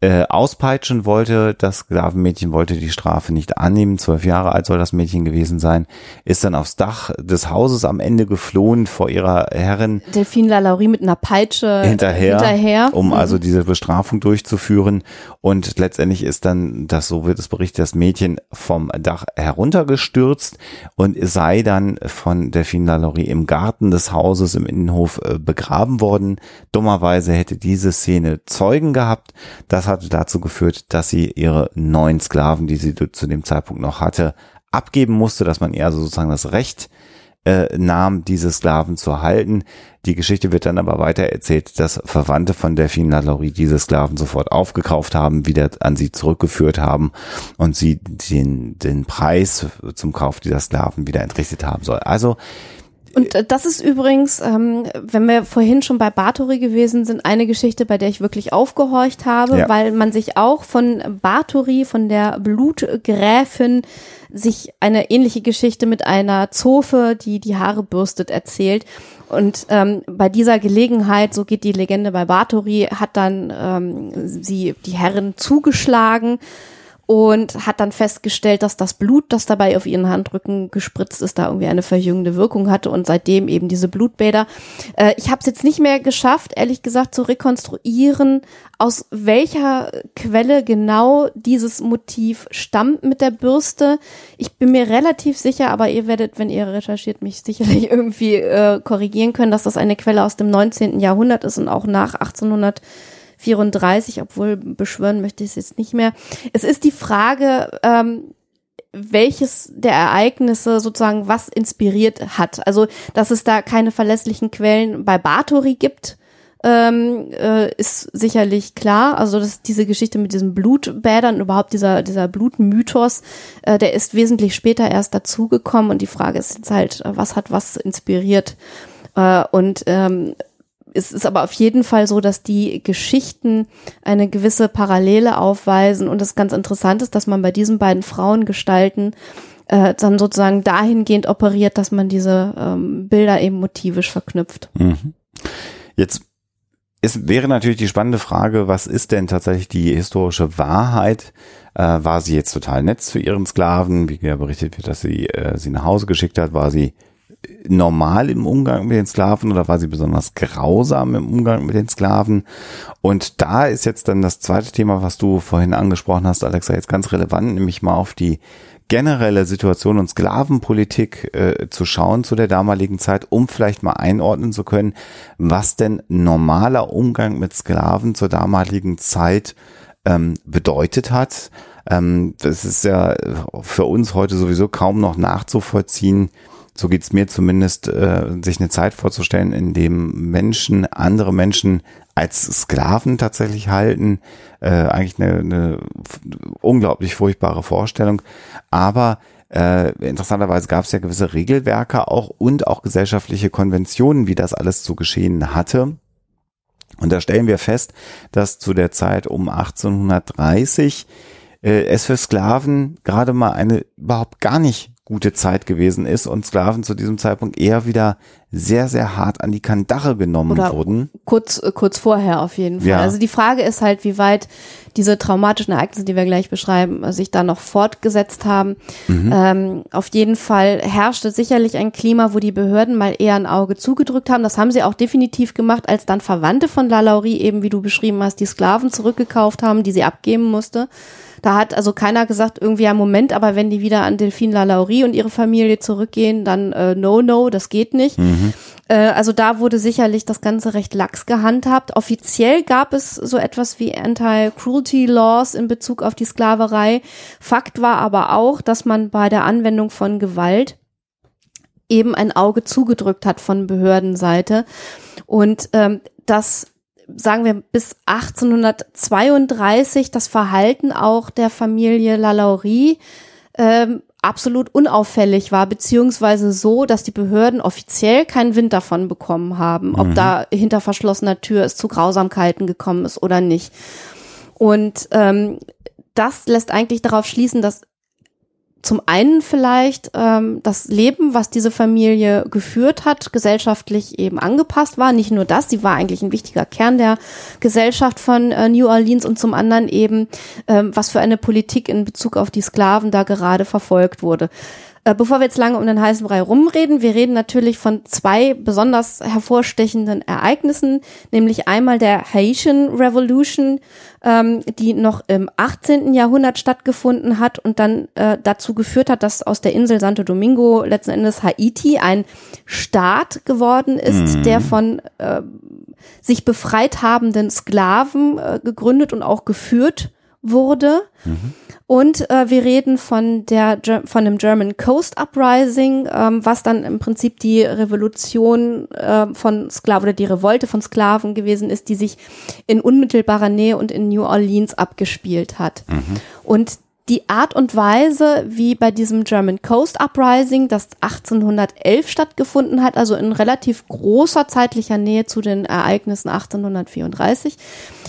äh, auspeitschen wollte. Das Sklavenmädchen wollte die Strafe nicht annehmen. Zwölf Jahre alt soll das Mädchen gewesen sein. Ist dann aufs Dach des Hauses am Ende geflohen vor ihrer Herrin. Delphine Lalaurie mit einer Peitsche hinterher, hinterher. um mhm. also diese Bestrafung durchzuführen. Und letztendlich ist dann, das so wird es berichtet, das Mädchen vom Dach heruntergestürzt und sei dann von Delphine Lalaurie im Garten des Hauses im Innenhof äh, begraben worden. Dummerweise hätte diese Szene Zeugen gehabt. Das hatte dazu geführt, dass sie ihre neun Sklaven, die sie zu dem Zeitpunkt noch hatte, abgeben musste, dass man ihr sozusagen das Recht äh, nahm, diese Sklaven zu halten. Die Geschichte wird dann aber weiter erzählt, dass Verwandte von Delphine Lalaurie diese Sklaven sofort aufgekauft haben, wieder an sie zurückgeführt haben und sie den, den Preis zum Kauf dieser Sklaven wieder entrichtet haben soll. Also und äh, das ist übrigens, ähm, wenn wir vorhin schon bei Bathory gewesen sind, eine Geschichte, bei der ich wirklich aufgehorcht habe, ja. weil man sich auch von Bathory, von der Blutgräfin, sich eine ähnliche Geschichte mit einer Zofe, die die Haare bürstet, erzählt. Und ähm, bei dieser Gelegenheit, so geht die Legende bei Bathory, hat dann ähm, sie die Herren zugeschlagen und hat dann festgestellt, dass das Blut, das dabei auf ihren Handrücken gespritzt ist, da irgendwie eine verjüngende Wirkung hatte und seitdem eben diese Blutbäder. Äh, ich habe es jetzt nicht mehr geschafft, ehrlich gesagt, zu rekonstruieren, aus welcher Quelle genau dieses Motiv stammt mit der Bürste. Ich bin mir relativ sicher, aber ihr werdet, wenn ihr recherchiert, mich sicherlich irgendwie äh, korrigieren können, dass das eine Quelle aus dem 19. Jahrhundert ist und auch nach 1800 34, obwohl beschwören möchte ich es jetzt nicht mehr. Es ist die Frage, ähm, welches der Ereignisse sozusagen was inspiriert hat. Also, dass es da keine verlässlichen Quellen bei Bathory gibt, ähm, äh, ist sicherlich klar. Also dass diese Geschichte mit diesen Blutbädern, überhaupt dieser, dieser Blutmythos, äh, der ist wesentlich später erst dazugekommen und die Frage ist jetzt halt, was hat was inspiriert? Äh, und ähm, es ist aber auf jeden Fall so, dass die Geschichten eine gewisse Parallele aufweisen und es ganz interessant ist, dass man bei diesen beiden Frauengestalten äh, dann sozusagen dahingehend operiert, dass man diese ähm, Bilder eben motivisch verknüpft. Mhm. Jetzt es wäre natürlich die spannende Frage, was ist denn tatsächlich die historische Wahrheit? Äh, war sie jetzt total nett zu ihren Sklaven, wie ja berichtet wird, dass sie äh, sie nach Hause geschickt hat? War sie normal im Umgang mit den Sklaven oder war sie besonders grausam im Umgang mit den Sklaven? Und da ist jetzt dann das zweite Thema, was du vorhin angesprochen hast, Alexa, jetzt ganz relevant, nämlich mal auf die generelle Situation und Sklavenpolitik äh, zu schauen zu der damaligen Zeit, um vielleicht mal einordnen zu können, was denn normaler Umgang mit Sklaven zur damaligen Zeit ähm, bedeutet hat. Ähm, das ist ja für uns heute sowieso kaum noch nachzuvollziehen, so geht's mir zumindest, äh, sich eine Zeit vorzustellen, in dem Menschen andere Menschen als Sklaven tatsächlich halten. Äh, eigentlich eine, eine unglaublich furchtbare Vorstellung. Aber äh, interessanterweise gab es ja gewisse Regelwerke auch und auch gesellschaftliche Konventionen, wie das alles zu geschehen hatte. Und da stellen wir fest, dass zu der Zeit um 1830 äh, es für Sklaven gerade mal eine überhaupt gar nicht gute Zeit gewesen ist und Sklaven zu diesem Zeitpunkt eher wieder sehr, sehr hart an die Kandare genommen Oder wurden. Kurz, äh, kurz vorher auf jeden Fall. Ja. Also die Frage ist halt, wie weit diese traumatischen Ereignisse, die wir gleich beschreiben, äh, sich da noch fortgesetzt haben. Mhm. Ähm, auf jeden Fall herrschte sicherlich ein Klima, wo die Behörden mal eher ein Auge zugedrückt haben. Das haben sie auch definitiv gemacht, als dann Verwandte von Lalaurie eben, wie du beschrieben hast, die Sklaven zurückgekauft haben, die sie abgeben musste. Da hat also keiner gesagt, irgendwie ja Moment, aber wenn die wieder an Delphine Lalaurie und ihre Familie zurückgehen, dann äh, no, no, das geht nicht. Mhm. Äh, also da wurde sicherlich das Ganze recht lax gehandhabt. Offiziell gab es so etwas wie Anti-Cruelty Laws in Bezug auf die Sklaverei. Fakt war aber auch, dass man bei der Anwendung von Gewalt eben ein Auge zugedrückt hat von Behördenseite. Und ähm, das sagen wir, bis 1832 das Verhalten auch der Familie Lalaurie ähm, absolut unauffällig war, beziehungsweise so, dass die Behörden offiziell keinen Wind davon bekommen haben, ob mhm. da hinter verschlossener Tür es zu Grausamkeiten gekommen ist oder nicht. Und ähm, das lässt eigentlich darauf schließen, dass zum einen vielleicht ähm, das Leben, was diese Familie geführt hat, gesellschaftlich eben angepasst war. Nicht nur das, sie war eigentlich ein wichtiger Kern der Gesellschaft von äh, New Orleans und zum anderen eben, ähm, was für eine Politik in Bezug auf die Sklaven da gerade verfolgt wurde. Äh, bevor wir jetzt lange um den heißen Brei rumreden, wir reden natürlich von zwei besonders hervorstechenden Ereignissen, nämlich einmal der Haitian Revolution, ähm, die noch im 18. Jahrhundert stattgefunden hat und dann äh, dazu geführt hat, dass aus der Insel Santo Domingo letzten Endes Haiti ein Staat geworden ist, mhm. der von äh, sich befreit habenden Sklaven äh, gegründet und auch geführt wurde. Mhm. Und äh, wir reden von der von dem German Coast Uprising, ähm, was dann im Prinzip die Revolution äh, von Sklaven oder die Revolte von Sklaven gewesen ist, die sich in unmittelbarer Nähe und in New Orleans abgespielt hat. Mhm. Und die Art und Weise, wie bei diesem German Coast Uprising, das 1811 stattgefunden hat, also in relativ großer zeitlicher Nähe zu den Ereignissen 1834,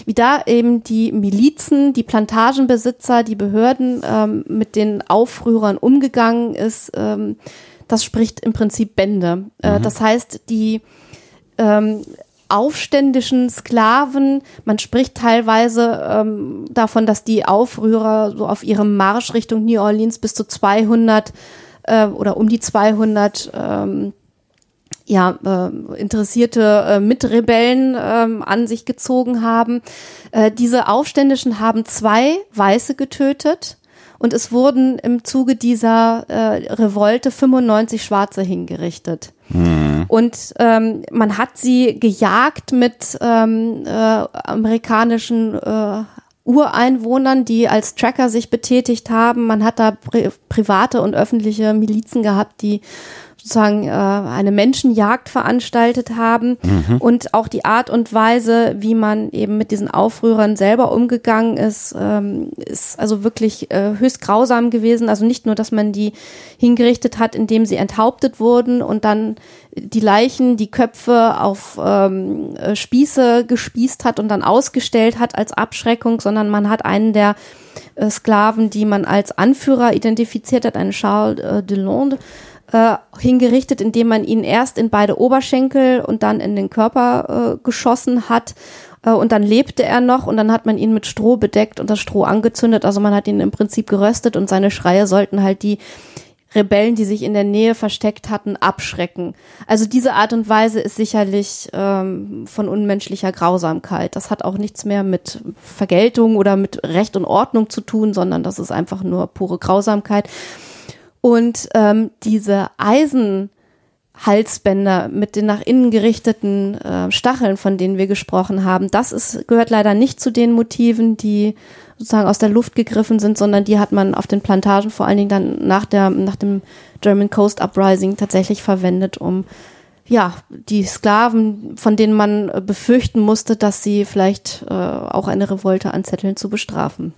wie da eben die Milizen, die Plantagenbesitzer, die Behörden ähm, mit den Aufrührern umgegangen ist, ähm, das spricht im Prinzip Bände. Äh, mhm. Das heißt, die ähm, aufständischen Sklaven. Man spricht teilweise ähm, davon, dass die Aufrührer so auf ihrem Marsch Richtung New Orleans bis zu 200 äh, oder um die 200 ähm, ja, äh, interessierte äh, Mitrebellen äh, an sich gezogen haben. Äh, diese Aufständischen haben zwei Weiße getötet und es wurden im Zuge dieser äh, Revolte 95 Schwarze hingerichtet. Mhm. Und ähm, man hat sie gejagt mit ähm, äh, amerikanischen äh, Ureinwohnern, die als Tracker sich betätigt haben. Man hat da pri private und öffentliche Milizen gehabt, die sozusagen äh, eine Menschenjagd veranstaltet haben mhm. und auch die Art und Weise, wie man eben mit diesen Aufrührern selber umgegangen ist, ähm, ist also wirklich äh, höchst grausam gewesen. Also nicht nur, dass man die hingerichtet hat, indem sie enthauptet wurden und dann die Leichen, die Köpfe auf ähm, äh, Spieße gespießt hat und dann ausgestellt hat als Abschreckung, sondern man hat einen der äh, Sklaven, die man als Anführer identifiziert hat, einen Charles äh, Delonde, äh, hingerichtet, indem man ihn erst in beide Oberschenkel und dann in den Körper äh, geschossen hat. Äh, und dann lebte er noch und dann hat man ihn mit Stroh bedeckt und das Stroh angezündet. Also man hat ihn im Prinzip geröstet und seine Schreie sollten halt die Rebellen, die sich in der Nähe versteckt hatten, abschrecken. Also diese Art und Weise ist sicherlich ähm, von unmenschlicher Grausamkeit. Das hat auch nichts mehr mit Vergeltung oder mit Recht und Ordnung zu tun, sondern das ist einfach nur pure Grausamkeit. Und ähm, diese Eisenhalsbänder mit den nach innen gerichteten äh, Stacheln, von denen wir gesprochen haben, das ist, gehört leider nicht zu den Motiven, die sozusagen aus der Luft gegriffen sind, sondern die hat man auf den Plantagen vor allen Dingen dann nach der, nach dem German Coast Uprising tatsächlich verwendet, um ja, die Sklaven, von denen man befürchten musste, dass sie vielleicht äh, auch eine Revolte anzetteln, zu bestrafen.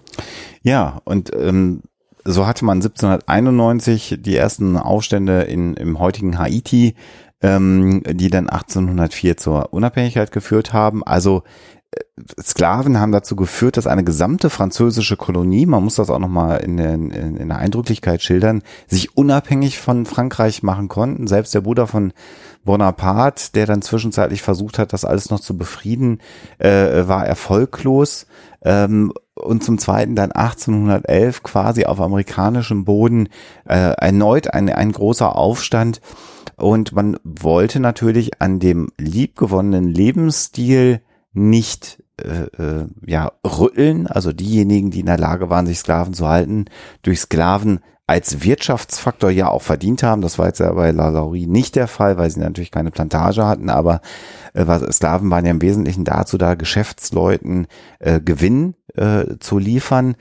Ja, und ähm, so hatte man 1791 die ersten Aufstände in, im heutigen Haiti, ähm, die dann 1804 zur Unabhängigkeit geführt haben. Also äh, Sklaven haben dazu geführt, dass eine gesamte französische Kolonie, man muss das auch nochmal in, in, in der Eindrücklichkeit schildern, sich unabhängig von Frankreich machen konnten. Selbst der Bruder von Bonaparte, der dann zwischenzeitlich versucht hat, das alles noch zu befrieden, äh, war erfolglos. Ähm, und zum Zweiten dann 1811 quasi auf amerikanischem Boden äh, erneut ein, ein großer Aufstand. Und man wollte natürlich an dem liebgewonnenen Lebensstil nicht äh, äh, ja rütteln, also diejenigen, die in der Lage waren, sich Sklaven zu halten, durch Sklaven als Wirtschaftsfaktor ja auch verdient haben. Das war jetzt ja bei La Laurie nicht der Fall, weil sie natürlich keine Plantage hatten, aber äh, Sklaven waren ja im Wesentlichen dazu da, Geschäftsleuten äh, Gewinn äh, zu liefern.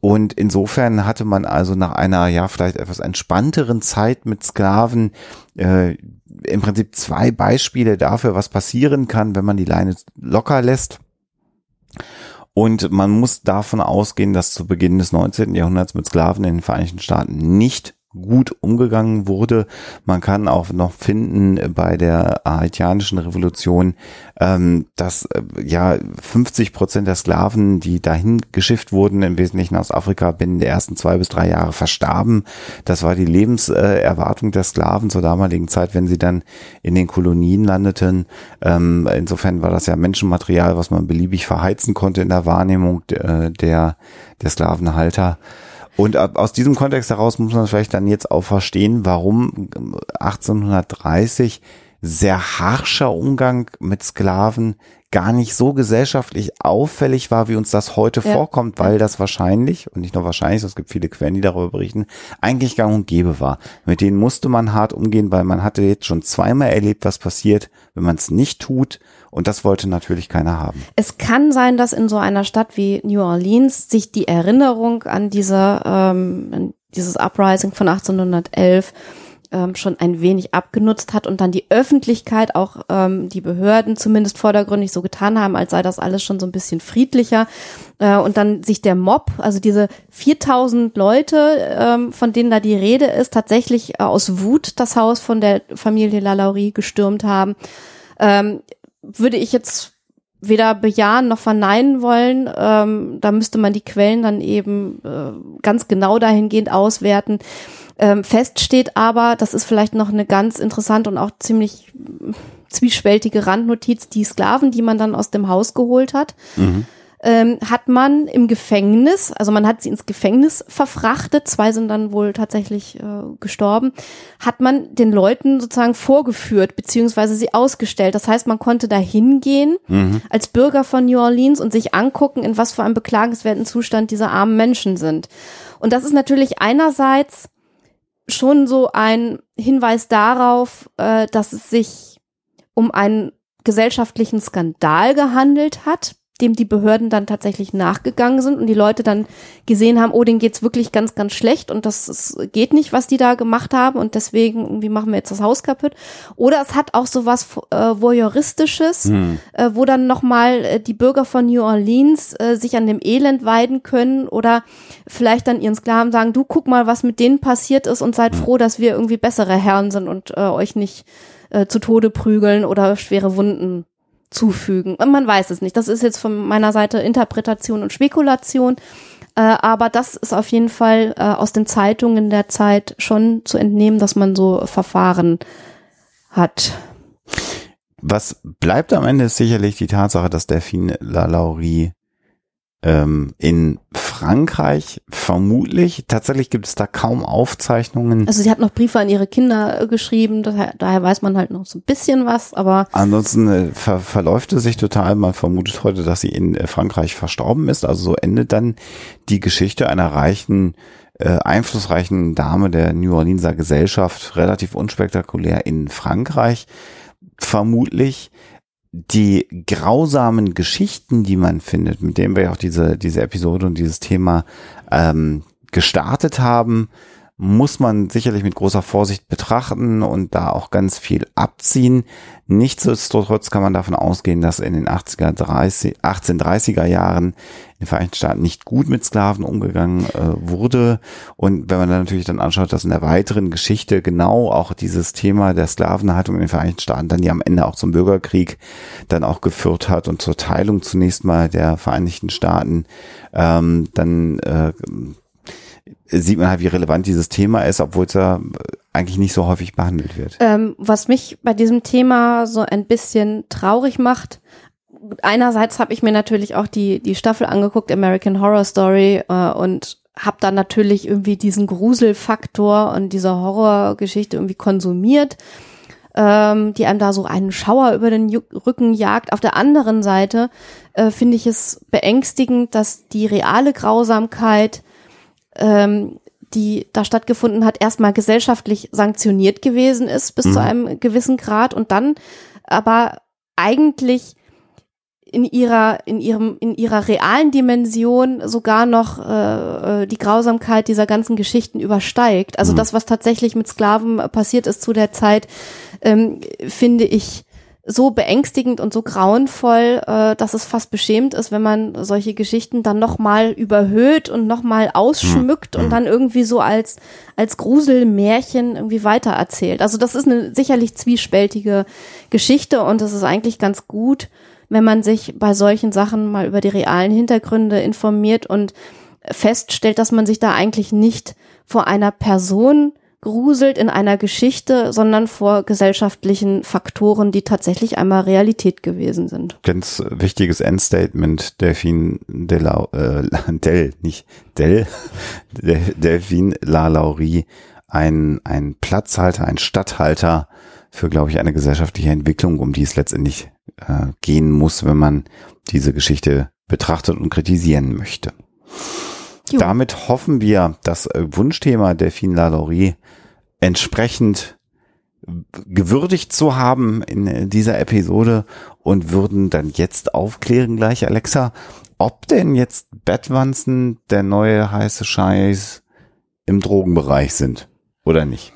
Und insofern hatte man also nach einer ja vielleicht etwas entspannteren Zeit mit Sklaven äh, im Prinzip zwei Beispiele dafür, was passieren kann, wenn man die Leine locker lässt. Und man muss davon ausgehen, dass zu Beginn des 19. Jahrhunderts mit Sklaven in den Vereinigten Staaten nicht gut umgegangen wurde. Man kann auch noch finden bei der haitianischen Revolution, ähm, dass äh, ja 50 Prozent der Sklaven, die dahin geschifft wurden, im Wesentlichen aus Afrika, binnen der ersten zwei bis drei Jahre verstarben. Das war die Lebenserwartung der Sklaven zur damaligen Zeit, wenn sie dann in den Kolonien landeten. Ähm, insofern war das ja Menschenmaterial, was man beliebig verheizen konnte in der Wahrnehmung der, der, der Sklavenhalter. Und aus diesem Kontext heraus muss man vielleicht dann jetzt auch verstehen, warum 1830 sehr harscher Umgang mit Sklaven gar nicht so gesellschaftlich auffällig war, wie uns das heute ja. vorkommt, weil das wahrscheinlich, und nicht nur wahrscheinlich, es gibt viele Quellen, die darüber berichten, eigentlich gang und gäbe war. Mit denen musste man hart umgehen, weil man hatte jetzt schon zweimal erlebt, was passiert, wenn man es nicht tut. Und das wollte natürlich keiner haben. Es kann sein, dass in so einer Stadt wie New Orleans sich die Erinnerung an diese, ähm, dieses Uprising von 1811 ähm, schon ein wenig abgenutzt hat und dann die Öffentlichkeit, auch ähm, die Behörden zumindest vordergründig so getan haben, als sei das alles schon so ein bisschen friedlicher. Äh, und dann sich der Mob, also diese 4000 Leute, ähm, von denen da die Rede ist, tatsächlich äh, aus Wut das Haus von der Familie Lalaurie gestürmt haben, ähm, würde ich jetzt weder bejahen noch verneinen wollen. Ähm, da müsste man die Quellen dann eben äh, ganz genau dahingehend auswerten. Ähm, fest steht aber, das ist vielleicht noch eine ganz interessante und auch ziemlich zwiespältige Randnotiz, die Sklaven, die man dann aus dem Haus geholt hat. Mhm ähm, hat man im Gefängnis, also man hat sie ins Gefängnis verfrachtet, zwei sind dann wohl tatsächlich äh, gestorben, hat man den Leuten sozusagen vorgeführt, beziehungsweise sie ausgestellt. Das heißt, man konnte da hingehen mhm. als Bürger von New Orleans und sich angucken, in was für einem beklagenswerten Zustand diese armen Menschen sind. Und das ist natürlich einerseits schon so ein Hinweis darauf, äh, dass es sich um einen gesellschaftlichen Skandal gehandelt hat, dem die Behörden dann tatsächlich nachgegangen sind und die Leute dann gesehen haben, oh, denen geht's wirklich ganz, ganz schlecht und das, das geht nicht, was die da gemacht haben und deswegen irgendwie machen wir jetzt das Haus kaputt. Oder es hat auch so was äh, voyeuristisches, hm. äh, wo dann nochmal äh, die Bürger von New Orleans äh, sich an dem Elend weiden können oder vielleicht dann ihren Sklaven sagen, du guck mal, was mit denen passiert ist und seid hm. froh, dass wir irgendwie bessere Herren sind und äh, euch nicht äh, zu Tode prügeln oder schwere Wunden zufügen. Man weiß es nicht. Das ist jetzt von meiner Seite Interpretation und Spekulation. Äh, aber das ist auf jeden Fall äh, aus den Zeitungen der Zeit schon zu entnehmen, dass man so Verfahren hat. Was bleibt am Ende ist sicherlich die Tatsache, dass Delphine Lalaurie ähm, in Frankreich vermutlich. Tatsächlich gibt es da kaum Aufzeichnungen. Also sie hat noch Briefe an ihre Kinder geschrieben, daher, daher weiß man halt noch so ein bisschen was, aber. Ansonsten äh, ver verläuft es sich total. Man vermutet heute, dass sie in äh, Frankreich verstorben ist. Also so endet dann die Geschichte einer reichen äh, einflussreichen Dame der New Orleanser Gesellschaft, relativ unspektakulär in Frankreich. Vermutlich die grausamen Geschichten, die man findet, mit denen wir auch diese, diese Episode und dieses Thema ähm, gestartet haben, muss man sicherlich mit großer Vorsicht betrachten und da auch ganz viel abziehen. Nichtsdestotrotz kann man davon ausgehen, dass in den 80er, 30, 1830er Jahren in den Vereinigten Staaten nicht gut mit Sklaven umgegangen äh, wurde. Und wenn man dann natürlich dann anschaut, dass in der weiteren Geschichte genau auch dieses Thema der Sklavenhaltung in den Vereinigten Staaten dann ja am Ende auch zum Bürgerkrieg dann auch geführt hat und zur Teilung zunächst mal der Vereinigten Staaten, ähm, dann äh, sieht man halt, wie relevant dieses Thema ist, obwohl es ja eigentlich nicht so häufig behandelt wird. Ähm, was mich bei diesem Thema so ein bisschen traurig macht, einerseits habe ich mir natürlich auch die, die Staffel angeguckt, American Horror Story, äh, und habe dann natürlich irgendwie diesen Gruselfaktor und diese Horrorgeschichte irgendwie konsumiert, ähm, die einem da so einen Schauer über den Ju Rücken jagt. Auf der anderen Seite äh, finde ich es beängstigend, dass die reale Grausamkeit ähm, die da stattgefunden hat, erstmal gesellschaftlich sanktioniert gewesen ist bis mhm. zu einem gewissen Grad und dann aber eigentlich in ihrer in ihrem in ihrer realen Dimension sogar noch äh, äh die Grausamkeit dieser ganzen Geschichten übersteigt. Also mhm. das, was tatsächlich mit Sklaven passiert ist zu der Zeit, ähm, finde ich so beängstigend und so grauenvoll, äh, dass es fast beschämt ist, wenn man solche Geschichten dann nochmal überhöht und nochmal ausschmückt mhm. und dann irgendwie so als, als Gruselmärchen irgendwie weitererzählt. Also das ist eine sicherlich zwiespältige Geschichte und es ist eigentlich ganz gut, wenn man sich bei solchen Sachen mal über die realen Hintergründe informiert und feststellt, dass man sich da eigentlich nicht vor einer Person gruselt in einer Geschichte, sondern vor gesellschaftlichen Faktoren, die tatsächlich einmal Realität gewesen sind. Ganz wichtiges Endstatement, Delphine Delau, äh, Del, nicht Del, Delphine La Laurie, ein, ein Platzhalter, ein Stadthalter für, glaube ich, eine gesellschaftliche Entwicklung, um die es letztendlich äh, gehen muss, wenn man diese Geschichte betrachtet und kritisieren möchte. Jo. Damit hoffen wir, das äh, Wunschthema Delphine Lalaurie entsprechend gewürdigt zu haben in dieser Episode und würden dann jetzt aufklären gleich, Alexa, ob denn jetzt Bettwanzen der neue heiße Scheiß im Drogenbereich sind oder nicht.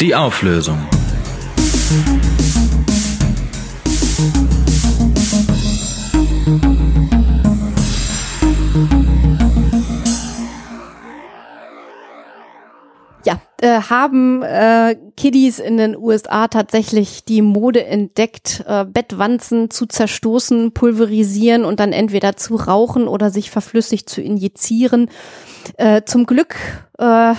Die Auflösung. Ja, äh, haben äh, Kiddies in den USA tatsächlich die Mode entdeckt, äh, Bettwanzen zu zerstoßen, pulverisieren und dann entweder zu rauchen oder sich verflüssigt zu injizieren. Äh, zum Glück äh,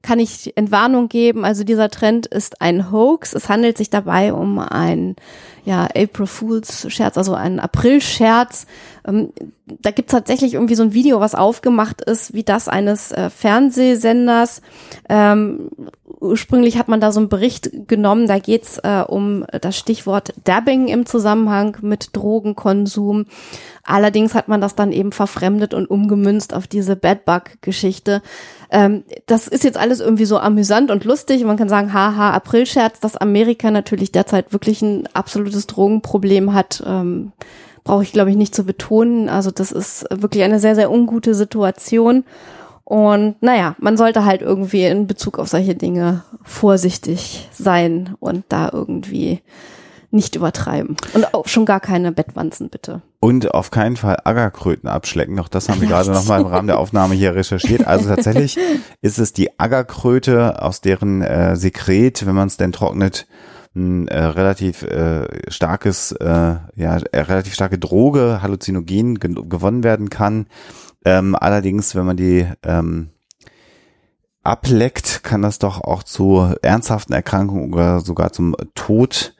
kann ich Entwarnung geben. Also dieser Trend ist ein Hoax. Es handelt sich dabei um ein ja, April Fools Scherz, also ein April-Scherz. Ähm, da gibt's tatsächlich irgendwie so ein Video, was aufgemacht ist, wie das eines äh, Fernsehsenders. Ähm, ursprünglich hat man da so einen Bericht genommen, da geht's äh, um das Stichwort Dabbing im Zusammenhang mit Drogenkonsum. Allerdings hat man das dann eben verfremdet und umgemünzt auf diese Bedbug-Geschichte. Ähm, das ist jetzt alles irgendwie so amüsant und lustig. Man kann sagen, haha, Aprilscherz, dass Amerika natürlich derzeit wirklich ein absolutes Drogenproblem hat. Ähm, brauche ich, glaube ich, nicht zu betonen. Also das ist wirklich eine sehr, sehr ungute Situation. Und naja, man sollte halt irgendwie in Bezug auf solche Dinge vorsichtig sein und da irgendwie nicht übertreiben. Und auch schon gar keine Bettwanzen, bitte. Und auf keinen Fall Aggerkröten abschlecken. Auch das haben wir gerade nochmal im Rahmen der Aufnahme hier recherchiert. Also tatsächlich ist es die Aggerkröte, aus deren äh, Sekret, wenn man es denn trocknet, ein äh, relativ äh, starkes, äh, ja, äh, relativ starke Droge, Halluzinogen gewonnen werden kann. Ähm, allerdings, wenn man die ähm, ableckt, kann das doch auch zu ernsthaften Erkrankungen oder sogar zum Tod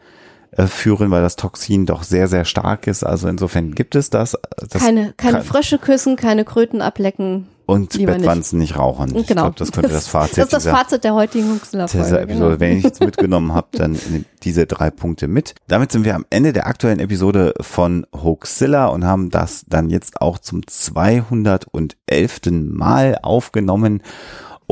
äh, führen, weil das Toxin doch sehr, sehr stark ist. Also insofern gibt es das. das keine keine kann, Frösche küssen, keine Kröten ablecken. Und Bettwanzen nicht. nicht. rauchen. Ich genau. glaube, das könnte das, das Fazit Das ist das Fazit der heutigen Huxler-Folge. Dieser Episode. Genau. Wenn ich nichts mitgenommen habe, dann diese drei Punkte mit. Damit sind wir am Ende der aktuellen Episode von Hoaxilla und haben das dann jetzt auch zum 211. Mal aufgenommen.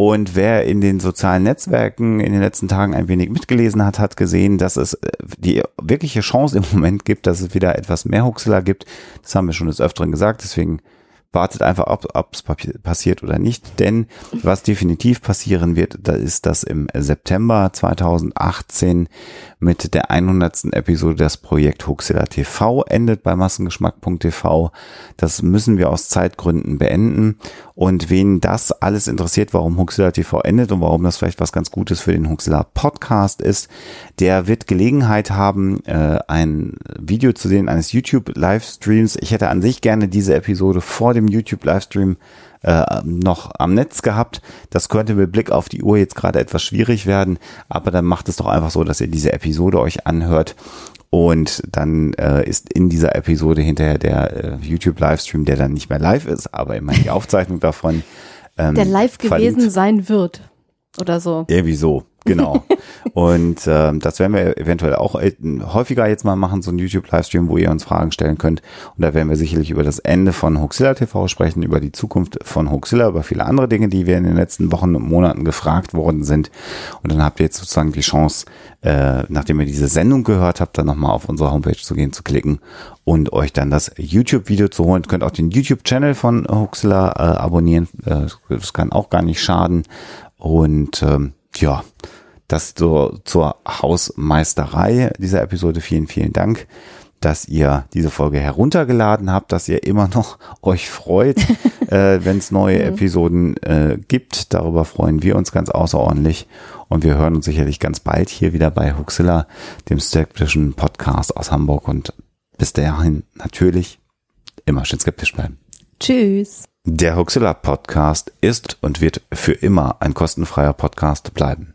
Und wer in den sozialen Netzwerken in den letzten Tagen ein wenig mitgelesen hat, hat gesehen, dass es äh, die wirkliche Chance im Moment gibt, dass es wieder etwas mehr Huxler gibt. Das haben wir schon des Öfteren gesagt, deswegen wartet einfach ab, ob es passiert oder nicht. Denn was definitiv passieren wird, da ist, dass im September 2018 mit der 100. Episode das Projekt Huxilla TV endet bei massengeschmack.tv. Das müssen wir aus Zeitgründen beenden. Und wen das alles interessiert, warum Huxilla TV endet und warum das vielleicht was ganz Gutes für den Huxilla Podcast ist, der wird Gelegenheit haben, äh, ein Video zu sehen eines YouTube-Livestreams. Ich hätte an sich gerne diese Episode vor dem YouTube-Livestream äh, noch am Netz gehabt. Das könnte mit Blick auf die Uhr jetzt gerade etwas schwierig werden, aber dann macht es doch einfach so, dass ihr diese Episode euch anhört und dann äh, ist in dieser Episode hinterher der äh, YouTube-Livestream, der dann nicht mehr live ist, aber immer die Aufzeichnung davon. Ähm, der live gewesen verlinkt. sein wird. Oder so. Irgendwie so. Genau. und ähm, das werden wir eventuell auch äh, häufiger jetzt mal machen, so ein YouTube-Livestream, wo ihr uns Fragen stellen könnt. Und da werden wir sicherlich über das Ende von Hoaxilla TV sprechen, über die Zukunft von Hoaxilla, über viele andere Dinge, die wir in den letzten Wochen und Monaten gefragt worden sind. Und dann habt ihr jetzt sozusagen die Chance, äh, nachdem ihr diese Sendung gehört habt, dann nochmal auf unsere Homepage zu gehen, zu klicken und euch dann das YouTube-Video zu holen. Ihr könnt auch den YouTube-Channel von Hoaxilla äh, abonnieren. Äh, das kann auch gar nicht schaden. Und ähm, ja, das so zur Hausmeisterei dieser Episode. Vielen, vielen Dank, dass ihr diese Folge heruntergeladen habt, dass ihr immer noch euch freut, äh, wenn es neue mhm. Episoden äh, gibt. Darüber freuen wir uns ganz außerordentlich. Und wir hören uns sicherlich ganz bald hier wieder bei Huxilla, dem skeptischen Podcast aus Hamburg. Und bis dahin natürlich immer schön skeptisch bleiben. Tschüss. Der Huxilla Podcast ist und wird für immer ein kostenfreier Podcast bleiben.